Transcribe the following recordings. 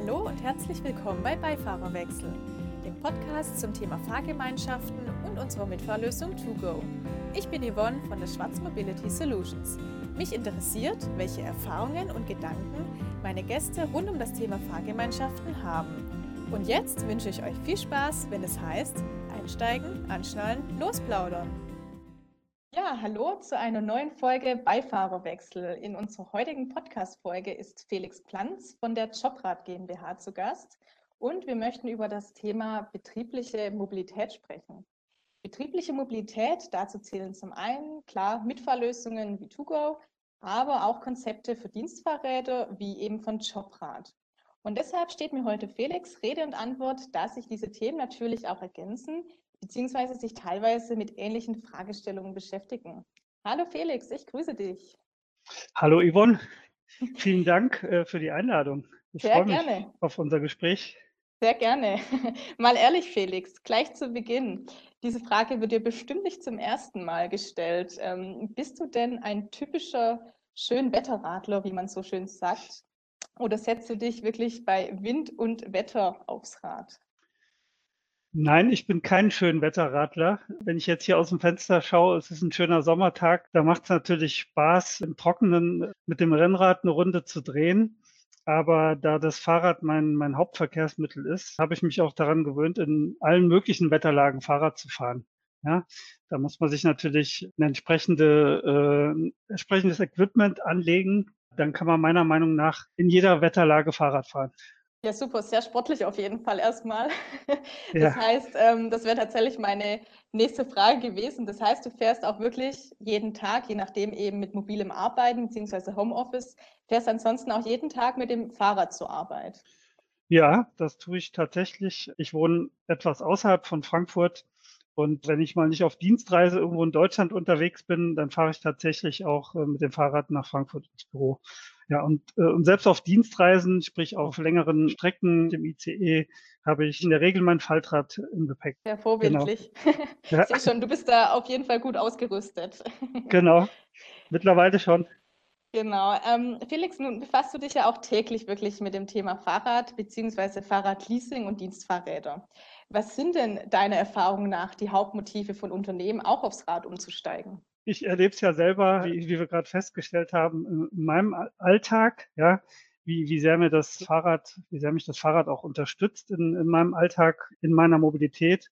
Hallo und herzlich willkommen bei Beifahrerwechsel, dem Podcast zum Thema Fahrgemeinschaften und unserer Mitfahrlösung ToGo. Ich bin Yvonne von der Schwarz Mobility Solutions. Mich interessiert, welche Erfahrungen und Gedanken meine Gäste rund um das Thema Fahrgemeinschaften haben. Und jetzt wünsche ich euch viel Spaß, wenn es heißt, einsteigen, anschnallen, losplaudern. Hallo zu einer neuen Folge Beifahrerwechsel. In unserer heutigen Podcast-Folge ist Felix Planz von der Jobrad GmbH zu Gast und wir möchten über das Thema betriebliche Mobilität sprechen. Betriebliche Mobilität, dazu zählen zum einen klar Mitfahrlösungen wie ToGo, aber auch Konzepte für Dienstfahrräder wie eben von Jobrad. Und deshalb steht mir heute Felix Rede und Antwort, da sich diese Themen natürlich auch ergänzen, beziehungsweise sich teilweise mit ähnlichen Fragestellungen beschäftigen. Hallo Felix, ich grüße dich. Hallo Yvonne, vielen Dank äh, für die Einladung. Ich Sehr freue mich gerne. auf unser Gespräch. Sehr gerne. Mal ehrlich, Felix, gleich zu Beginn. Diese Frage wird dir bestimmt nicht zum ersten Mal gestellt. Ähm, bist du denn ein typischer Schönwetterradler, wie man so schön sagt? Oder setzt du dich wirklich bei Wind und Wetter aufs Rad? Nein, ich bin kein Schönwetterradler. Wenn ich jetzt hier aus dem Fenster schaue, es ist ein schöner Sommertag, da macht es natürlich Spaß, im Trockenen mit dem Rennrad eine Runde zu drehen. Aber da das Fahrrad mein, mein Hauptverkehrsmittel ist, habe ich mich auch daran gewöhnt, in allen möglichen Wetterlagen Fahrrad zu fahren. Ja, da muss man sich natürlich ein entsprechende, äh, entsprechendes Equipment anlegen. Dann kann man meiner Meinung nach in jeder Wetterlage Fahrrad fahren. Ja, super, sehr sportlich auf jeden Fall erstmal. Das ja. heißt, ähm, das wäre tatsächlich meine nächste Frage gewesen. Das heißt, du fährst auch wirklich jeden Tag, je nachdem eben mit mobilem Arbeiten bzw. Homeoffice, fährst ansonsten auch jeden Tag mit dem Fahrrad zur Arbeit. Ja, das tue ich tatsächlich. Ich wohne etwas außerhalb von Frankfurt und wenn ich mal nicht auf Dienstreise irgendwo in Deutschland unterwegs bin, dann fahre ich tatsächlich auch äh, mit dem Fahrrad nach Frankfurt ins Büro. Ja, und, äh, und selbst auf Dienstreisen, sprich auf längeren Strecken, dem ICE, habe ich in der Regel mein Faltrad im Gepäck. Sehr vorbildlich. Genau. ja. Sehe schon, du bist da auf jeden Fall gut ausgerüstet. genau, mittlerweile schon. Genau. Ähm, Felix, nun befasst du dich ja auch täglich wirklich mit dem Thema Fahrrad bzw. Fahrradleasing und Dienstfahrräder. Was sind denn deiner Erfahrung nach die Hauptmotive von Unternehmen, auch aufs Rad umzusteigen? Ich erlebe es ja selber, wie, wie wir gerade festgestellt haben, in meinem Alltag, ja, wie, wie sehr mir das Fahrrad, wie sehr mich das Fahrrad auch unterstützt in, in meinem Alltag, in meiner Mobilität.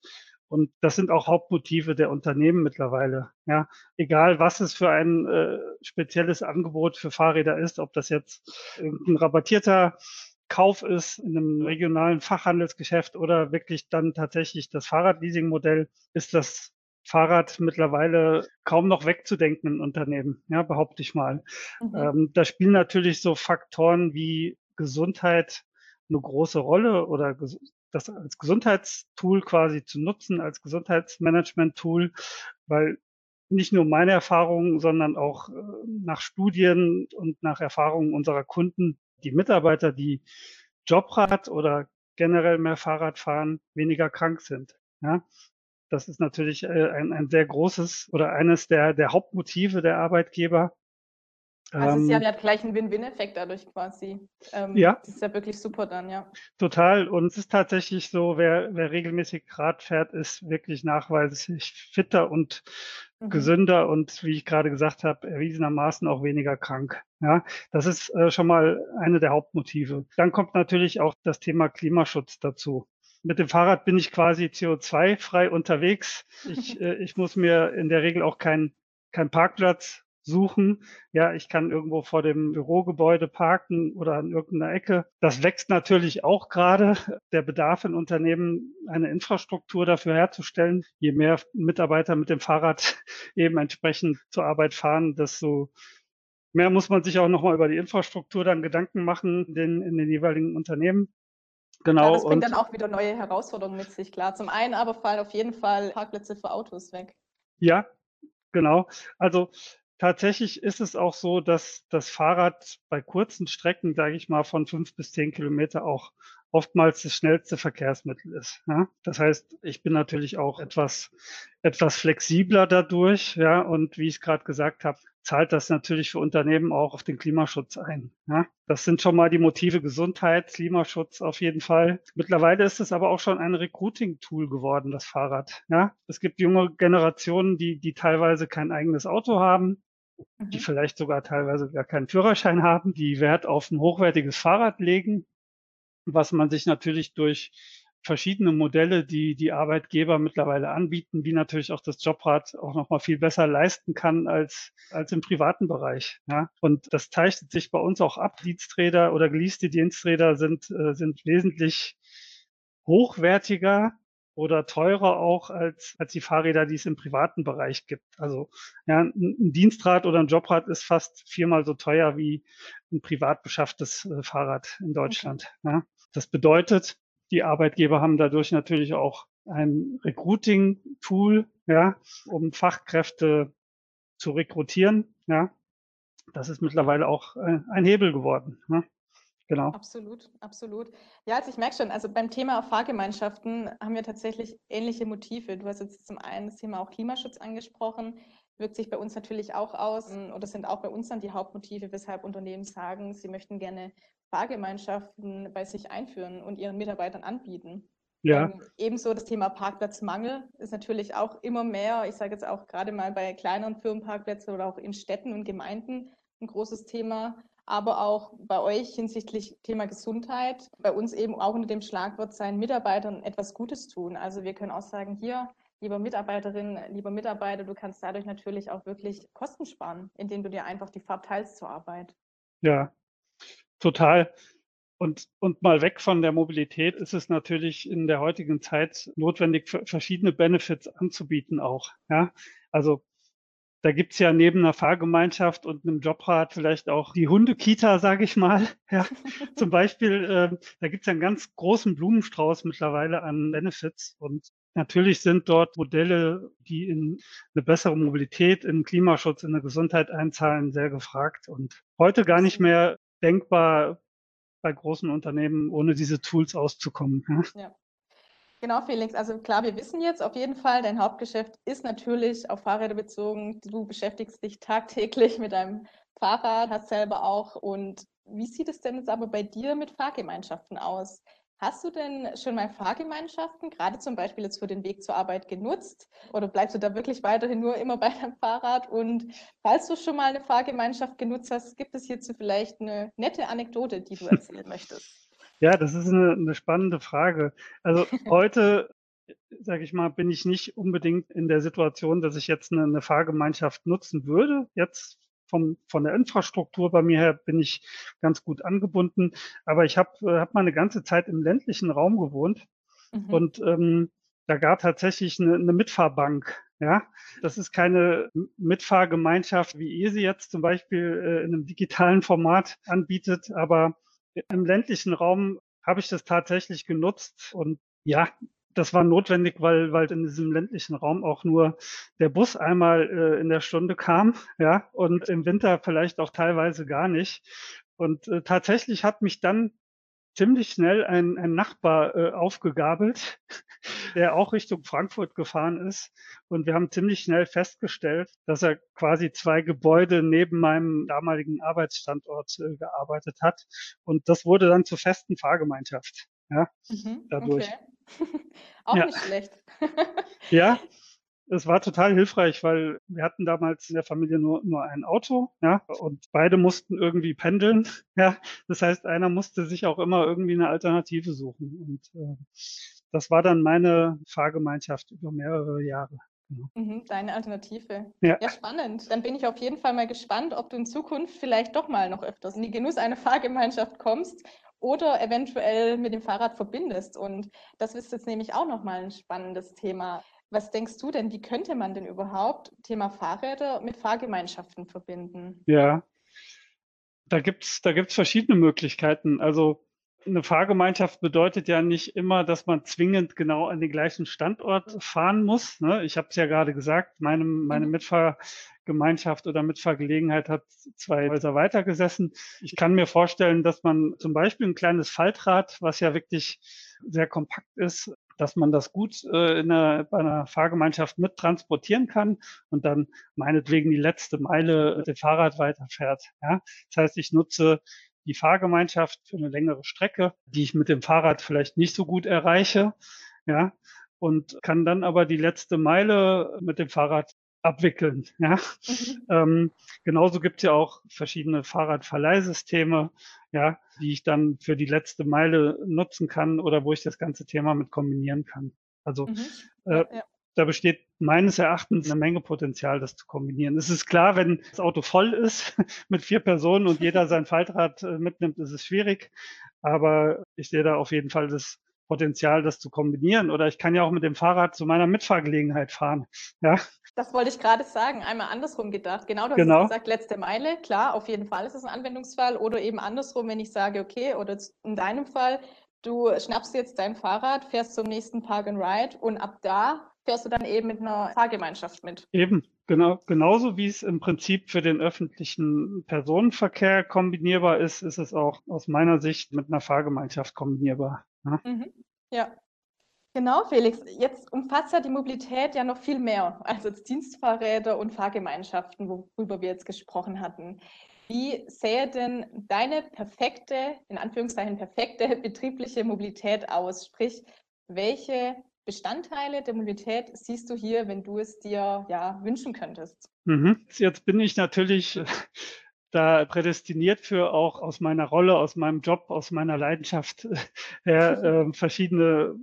Und das sind auch Hauptmotive der Unternehmen mittlerweile. Ja, egal was es für ein äh, spezielles Angebot für Fahrräder ist, ob das jetzt ein rabattierter Kauf ist in einem regionalen Fachhandelsgeschäft oder wirklich dann tatsächlich das Fahrradleasing-Modell, ist das Fahrrad mittlerweile kaum noch wegzudenken in Unternehmen, ja, behaupte ich mal. Mhm. Ähm, da spielen natürlich so Faktoren wie Gesundheit eine große Rolle oder das als Gesundheitstool quasi zu nutzen, als Gesundheitsmanagement-Tool, weil nicht nur meine Erfahrungen, sondern auch äh, nach Studien und nach Erfahrungen unserer Kunden, die Mitarbeiter, die Jobrad oder generell mehr Fahrrad fahren, weniger krank sind. Ja, das ist natürlich äh, ein, ein sehr großes oder eines der, der Hauptmotive der Arbeitgeber, also ähm, Sie haben ja gleich einen Win-Win-Effekt dadurch quasi. Ähm, ja. Das ist ja wirklich super dann, ja. Total. Und es ist tatsächlich so, wer, wer regelmäßig Rad fährt, ist wirklich nachweislich fitter und mhm. gesünder und wie ich gerade gesagt habe, erwiesenermaßen auch weniger krank. Ja, das ist äh, schon mal eine der Hauptmotive. Dann kommt natürlich auch das Thema Klimaschutz dazu. Mit dem Fahrrad bin ich quasi CO2-frei unterwegs. Ich, äh, ich muss mir in der Regel auch keinen kein Parkplatz suchen. Ja, ich kann irgendwo vor dem Bürogebäude parken oder an irgendeiner Ecke. Das wächst natürlich auch gerade. Der Bedarf in Unternehmen, eine Infrastruktur dafür herzustellen. Je mehr Mitarbeiter mit dem Fahrrad eben entsprechend zur Arbeit fahren, desto mehr muss man sich auch nochmal über die Infrastruktur dann Gedanken machen in den, in den jeweiligen Unternehmen. Genau. Ja, das bringt dann auch wieder neue Herausforderungen mit sich, klar. Zum einen aber fallen auf jeden Fall Parkplätze für Autos weg. Ja, genau. Also tatsächlich ist es auch so, dass das Fahrrad bei kurzen Strecken, sage ich mal, von fünf bis zehn Kilometer auch oftmals das schnellste Verkehrsmittel ist. Ja? Das heißt, ich bin natürlich auch etwas, etwas flexibler dadurch, ja, und wie ich es gerade gesagt habe, zahlt das natürlich für Unternehmen auch auf den Klimaschutz ein. Ja, das sind schon mal die Motive Gesundheit, Klimaschutz auf jeden Fall. Mittlerweile ist es aber auch schon ein Recruiting-Tool geworden, das Fahrrad. Ja, es gibt junge Generationen, die, die teilweise kein eigenes Auto haben, die mhm. vielleicht sogar teilweise gar keinen Führerschein haben, die Wert auf ein hochwertiges Fahrrad legen, was man sich natürlich durch verschiedene Modelle, die die Arbeitgeber mittlerweile anbieten, wie natürlich auch das Jobrad auch noch mal viel besser leisten kann als als im privaten Bereich. Ja, und das zeichnet sich bei uns auch ab. Diensträder oder geleaste Diensträder sind äh, sind wesentlich hochwertiger oder teurer auch als, als die Fahrräder, die es im privaten Bereich gibt. Also ja, ein, Dienstrad oder ein Jobrad ist fast viermal so teuer wie ein privat beschafftes äh, Fahrrad in Deutschland. Okay. Ja. Das bedeutet, die Arbeitgeber haben dadurch natürlich auch ein Recruiting-Tool, ja, um Fachkräfte zu rekrutieren. Ja, das ist mittlerweile auch äh, ein Hebel geworden. Ne? Genau. Absolut, absolut. Ja, also ich merke schon, also beim Thema Fahrgemeinschaften haben wir tatsächlich ähnliche Motive. Du hast jetzt zum einen das Thema auch Klimaschutz angesprochen, wirkt sich bei uns natürlich auch aus oder sind auch bei uns dann die Hauptmotive, weshalb Unternehmen sagen, sie möchten gerne Fahrgemeinschaften bei sich einführen und ihren Mitarbeitern anbieten. Ja. Ähm, ebenso das Thema Parkplatzmangel ist natürlich auch immer mehr, ich sage jetzt auch gerade mal bei kleineren Firmenparkplätzen oder auch in Städten und Gemeinden ein großes Thema, aber auch bei euch hinsichtlich Thema Gesundheit, bei uns eben auch unter dem Schlagwort seinen Mitarbeitern etwas Gutes tun. Also wir können auch sagen, hier, lieber Mitarbeiterin, lieber Mitarbeiter, du kannst dadurch natürlich auch wirklich Kosten sparen, indem du dir einfach die Fahrt teilst zur Arbeit. Ja, Total. Und, und mal weg von der Mobilität ist es natürlich in der heutigen Zeit notwendig, verschiedene Benefits anzubieten auch. Ja, also da gibt's ja neben einer Fahrgemeinschaft und einem Jobrad vielleicht auch die Hundekita, sage ich mal. Ja, zum Beispiel, äh, da gibt's ja einen ganz großen Blumenstrauß mittlerweile an Benefits. Und natürlich sind dort Modelle, die in eine bessere Mobilität, in Klimaschutz, in eine Gesundheit einzahlen, sehr gefragt und heute gar nicht mehr denkbar bei großen Unternehmen, ohne diese Tools auszukommen. Ja. Genau, Felix. Also klar, wir wissen jetzt auf jeden Fall, dein Hauptgeschäft ist natürlich auf Fahrräder bezogen. Du beschäftigst dich tagtäglich mit deinem Fahrrad, hast selber auch. Und wie sieht es denn jetzt aber bei dir mit Fahrgemeinschaften aus? Hast du denn schon mal Fahrgemeinschaften, gerade zum Beispiel jetzt für den Weg zur Arbeit genutzt? Oder bleibst du da wirklich weiterhin nur immer bei deinem Fahrrad? Und falls du schon mal eine Fahrgemeinschaft genutzt hast, gibt es hierzu vielleicht eine nette Anekdote, die du erzählen möchtest? Ja, das ist eine, eine spannende Frage. Also heute, sage ich mal, bin ich nicht unbedingt in der Situation, dass ich jetzt eine, eine Fahrgemeinschaft nutzen würde. Jetzt vom, von der Infrastruktur bei mir her bin ich ganz gut angebunden. Aber ich habe äh, hab mal eine ganze Zeit im ländlichen Raum gewohnt mhm. und ähm, da gab tatsächlich eine, eine Mitfahrbank. Ja, das ist keine Mitfahrgemeinschaft, wie ihr sie jetzt zum Beispiel äh, in einem digitalen Format anbietet, aber im ländlichen Raum habe ich das tatsächlich genutzt und ja, das war notwendig, weil, weil in diesem ländlichen Raum auch nur der Bus einmal äh, in der Stunde kam, ja, und im Winter vielleicht auch teilweise gar nicht. Und äh, tatsächlich hat mich dann ziemlich schnell ein, ein Nachbar äh, aufgegabelt, der auch Richtung Frankfurt gefahren ist. Und wir haben ziemlich schnell festgestellt, dass er quasi zwei Gebäude neben meinem damaligen Arbeitsstandort äh, gearbeitet hat. Und das wurde dann zur festen Fahrgemeinschaft. Ja, mhm, dadurch. Okay. Auch ja. nicht schlecht. ja, es war total hilfreich, weil wir hatten damals in der Familie nur, nur ein Auto, ja, und beide mussten irgendwie pendeln, ja. Das heißt, einer musste sich auch immer irgendwie eine Alternative suchen. Und äh, das war dann meine Fahrgemeinschaft über mehrere Jahre. Genau. Mhm, deine Alternative. Ja. ja, spannend. Dann bin ich auf jeden Fall mal gespannt, ob du in Zukunft vielleicht doch mal noch öfters in die Genuss einer Fahrgemeinschaft kommst oder eventuell mit dem Fahrrad verbindest. Und das ist jetzt nämlich auch nochmal ein spannendes Thema. Was denkst du denn, wie könnte man denn überhaupt Thema Fahrräder mit Fahrgemeinschaften verbinden? Ja, da gibt es da gibt's verschiedene Möglichkeiten. Also eine Fahrgemeinschaft bedeutet ja nicht immer, dass man zwingend genau an den gleichen Standort fahren muss. Ne? Ich habe es ja gerade gesagt, meine, meine mhm. Mitfahrgemeinschaft oder Mitfahrgelegenheit hat zwei Häuser weitergesessen. Ich kann mir vorstellen, dass man zum Beispiel ein kleines Faltrad, was ja wirklich sehr kompakt ist, dass man das gut äh, in einer, bei einer Fahrgemeinschaft mit transportieren kann und dann meinetwegen die letzte Meile mit dem Fahrrad weiterfährt. Ja? Das heißt, ich nutze die Fahrgemeinschaft für eine längere Strecke, die ich mit dem Fahrrad vielleicht nicht so gut erreiche, ja, und kann dann aber die letzte Meile mit dem Fahrrad abwickeln. Ja? Mhm. Ähm, genauso gibt es ja auch verschiedene Fahrradverleihsysteme, ja, die ich dann für die letzte Meile nutzen kann oder wo ich das ganze Thema mit kombinieren kann. Also mhm. äh, ja. da besteht meines Erachtens eine Menge Potenzial, das zu kombinieren. Es ist klar, wenn das Auto voll ist mit vier Personen und jeder sein Faltrad äh, mitnimmt, ist es schwierig. Aber ich sehe da auf jeden Fall das Potenzial, das zu kombinieren. Oder ich kann ja auch mit dem Fahrrad zu meiner Mitfahrgelegenheit fahren. Ja. Das wollte ich gerade sagen, einmal andersrum gedacht. Genau, du hast genau. gesagt, letzte Meile, klar, auf jeden Fall ist es ein Anwendungsfall. Oder eben andersrum, wenn ich sage, okay, oder in deinem Fall, du schnappst jetzt dein Fahrrad, fährst zum nächsten Park and Ride und ab da fährst du dann eben mit einer Fahrgemeinschaft mit. Eben, genau. Genauso wie es im Prinzip für den öffentlichen Personenverkehr kombinierbar ist, ist es auch aus meiner Sicht mit einer Fahrgemeinschaft kombinierbar. Ja. Mhm. ja. Genau, Felix. Jetzt umfasst ja die Mobilität ja noch viel mehr als jetzt Dienstfahrräder und Fahrgemeinschaften, worüber wir jetzt gesprochen hatten. Wie sähe denn deine perfekte, in Anführungszeichen perfekte betriebliche Mobilität aus? Sprich, welche Bestandteile der Mobilität siehst du hier, wenn du es dir ja wünschen könntest? Mhm. Jetzt bin ich natürlich da prädestiniert für auch aus meiner Rolle, aus meinem Job, aus meiner Leidenschaft her äh, verschiedene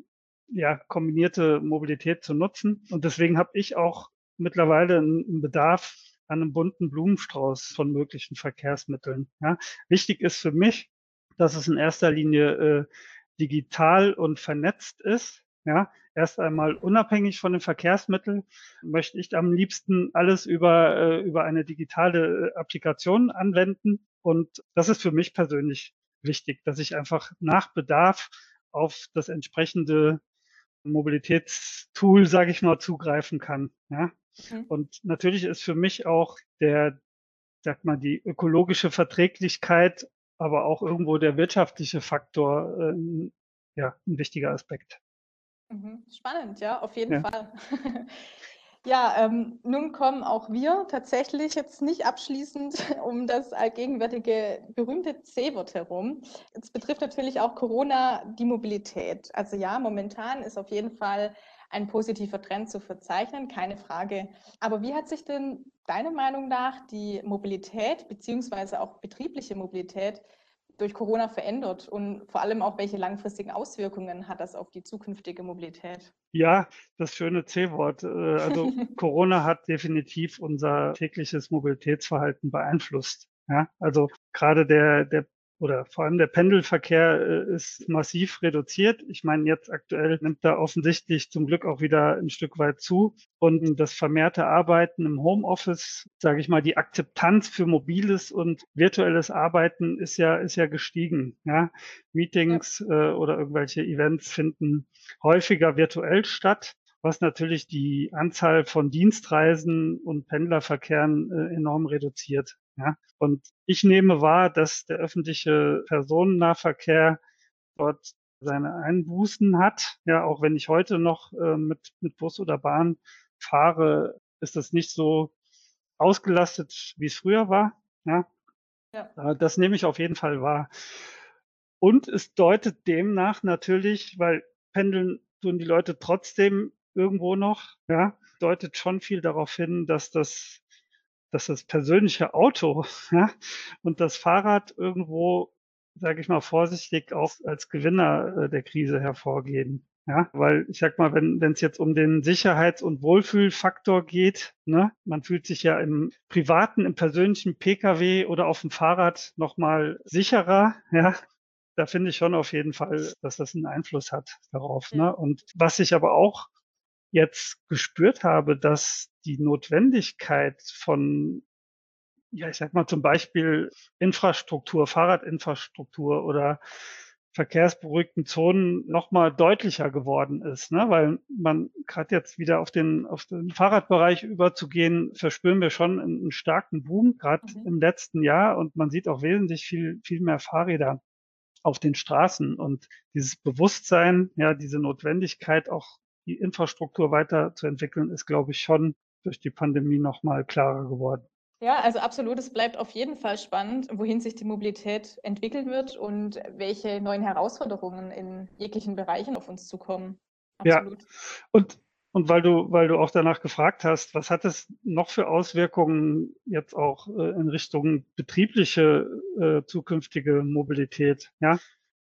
ja, kombinierte Mobilität zu nutzen. Und deswegen habe ich auch mittlerweile einen Bedarf an einem bunten Blumenstrauß von möglichen Verkehrsmitteln. Ja. Wichtig ist für mich, dass es in erster Linie äh, digital und vernetzt ist. Ja, erst einmal unabhängig von den Verkehrsmitteln möchte ich am liebsten alles über, äh, über eine digitale äh, Applikation anwenden. Und das ist für mich persönlich wichtig, dass ich einfach nach Bedarf auf das entsprechende Mobilitätstool, sage ich mal, zugreifen kann. Ja? Mhm. Und natürlich ist für mich auch der, sag mal, die ökologische Verträglichkeit, aber auch irgendwo der wirtschaftliche Faktor äh, ja, ein wichtiger Aspekt. Mhm. Spannend, ja, auf jeden ja. Fall. Ja, ähm, nun kommen auch wir tatsächlich jetzt nicht abschließend um das allgegenwärtige berühmte C-Wort herum. Es betrifft natürlich auch Corona die Mobilität. Also ja, momentan ist auf jeden Fall ein positiver Trend zu verzeichnen, keine Frage. Aber wie hat sich denn deiner Meinung nach die Mobilität beziehungsweise auch betriebliche Mobilität durch Corona verändert und vor allem auch welche langfristigen Auswirkungen hat das auf die zukünftige Mobilität? Ja, das schöne C-Wort. Äh, also Corona hat definitiv unser tägliches Mobilitätsverhalten beeinflusst. Ja, also gerade der, der oder vor allem der Pendelverkehr äh, ist massiv reduziert. Ich meine, jetzt aktuell nimmt da offensichtlich zum Glück auch wieder ein Stück weit zu. Und das vermehrte Arbeiten im Homeoffice, sage ich mal, die Akzeptanz für mobiles und virtuelles Arbeiten ist ja, ist ja gestiegen. Ja? Meetings. Äh, oder irgendwelche Events finden häufiger virtuell statt was natürlich die Anzahl von Dienstreisen und Pendlerverkehren äh, enorm reduziert. Ja? Und ich nehme wahr, dass der öffentliche Personennahverkehr dort seine Einbußen hat. Ja, auch wenn ich heute noch äh, mit, mit Bus oder Bahn fahre, ist das nicht so ausgelastet, wie es früher war. Ja, ja. Äh, das nehme ich auf jeden Fall wahr. Und es deutet demnach natürlich, weil pendeln tun die Leute trotzdem irgendwo noch, ja, deutet schon viel darauf hin, dass das dass das persönliche Auto ja, und das Fahrrad irgendwo, sage ich mal vorsichtig, auch als Gewinner äh, der Krise hervorgehen. Ja, weil ich sag mal, wenn es jetzt um den Sicherheits- und Wohlfühlfaktor geht, ne, man fühlt sich ja im privaten, im persönlichen Pkw oder auf dem Fahrrad nochmal sicherer, ja. Da finde ich schon auf jeden Fall, dass das einen Einfluss hat darauf. Ne? Und was ich aber auch jetzt gespürt habe, dass die Notwendigkeit von, ja, ich sag mal zum Beispiel Infrastruktur, Fahrradinfrastruktur oder verkehrsberuhigten Zonen nochmal deutlicher geworden ist, ne? weil man gerade jetzt wieder auf den auf den Fahrradbereich überzugehen, verspüren wir schon einen, einen starken Boom, gerade mhm. im letzten Jahr und man sieht auch wesentlich viel viel mehr Fahrräder auf den Straßen. Und dieses Bewusstsein, ja, diese Notwendigkeit, auch die Infrastruktur weiterzuentwickeln, ist, glaube ich, schon durch die Pandemie nochmal klarer geworden. Ja, also absolut. Es bleibt auf jeden Fall spannend, wohin sich die Mobilität entwickeln wird und welche neuen Herausforderungen in jeglichen Bereichen auf uns zukommen. Absolut. Ja, und, und weil du, weil du auch danach gefragt hast, was hat es noch für Auswirkungen jetzt auch äh, in Richtung betriebliche äh, zukünftige Mobilität? Ja,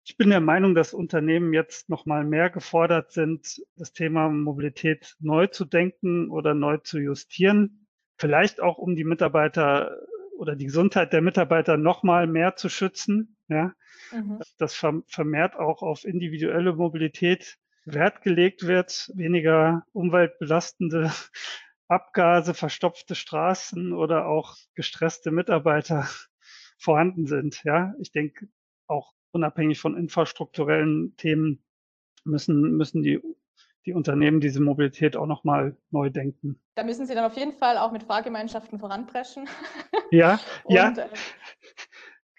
ich bin der Meinung, dass Unternehmen jetzt noch mal mehr gefordert sind, das Thema Mobilität neu zu denken oder neu zu justieren vielleicht auch um die Mitarbeiter oder die Gesundheit der Mitarbeiter noch mal mehr zu schützen. Ja, mhm. dass vermehrt auch auf individuelle Mobilität Wert gelegt wird, weniger umweltbelastende Abgase, verstopfte Straßen oder auch gestresste Mitarbeiter vorhanden sind. Ja, ich denke auch unabhängig von infrastrukturellen Themen müssen, müssen die die Unternehmen diese Mobilität auch nochmal neu denken. Da müssen Sie dann auf jeden Fall auch mit Fahrgemeinschaften voranpreschen. Ja, ja.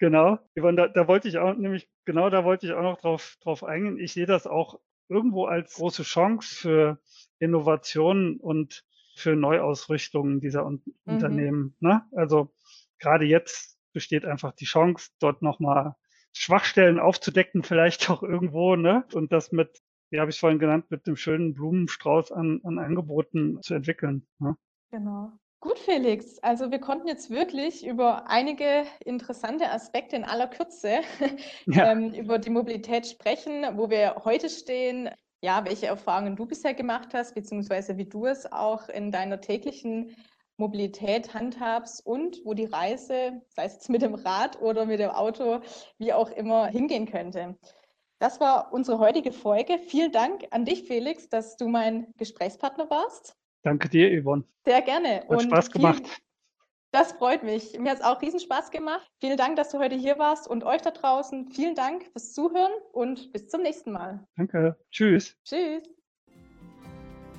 Äh, genau. Da, da, wollte ich auch nämlich, genau da wollte ich auch noch drauf, drauf eingehen. Ich sehe das auch irgendwo als große Chance für Innovationen und für Neuausrichtungen dieser Un mhm. Unternehmen. Ne? Also gerade jetzt besteht einfach die Chance, dort nochmal Schwachstellen aufzudecken, vielleicht auch irgendwo, ne? Und das mit wie habe ich es vorhin genannt, mit dem schönen Blumenstrauß an, an Angeboten zu entwickeln. Ja. Genau. Gut, Felix. Also wir konnten jetzt wirklich über einige interessante Aspekte in aller Kürze ja. ähm, über die Mobilität sprechen, wo wir heute stehen, ja, welche Erfahrungen du bisher gemacht hast, beziehungsweise wie du es auch in deiner täglichen Mobilität handhabst und wo die Reise, sei es mit dem Rad oder mit dem Auto, wie auch immer hingehen könnte. Das war unsere heutige Folge. Vielen Dank an dich, Felix, dass du mein Gesprächspartner warst. Danke dir, Yvonne. Sehr gerne. Hat Und Spaß gemacht. Viel, das freut mich. Mir hat es auch riesen Spaß gemacht. Vielen Dank, dass du heute hier warst und euch da draußen. Vielen Dank fürs Zuhören und bis zum nächsten Mal. Danke. Tschüss. Tschüss.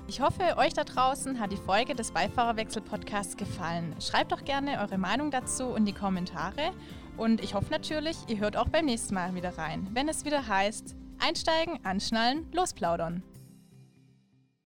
Ich hoffe, euch da draußen hat die Folge des Beifahrerwechsel-Podcasts gefallen. Schreibt doch gerne eure Meinung dazu in die Kommentare und ich hoffe natürlich, ihr hört auch beim nächsten Mal wieder rein, wenn es wieder heißt, einsteigen, anschnallen, losplaudern.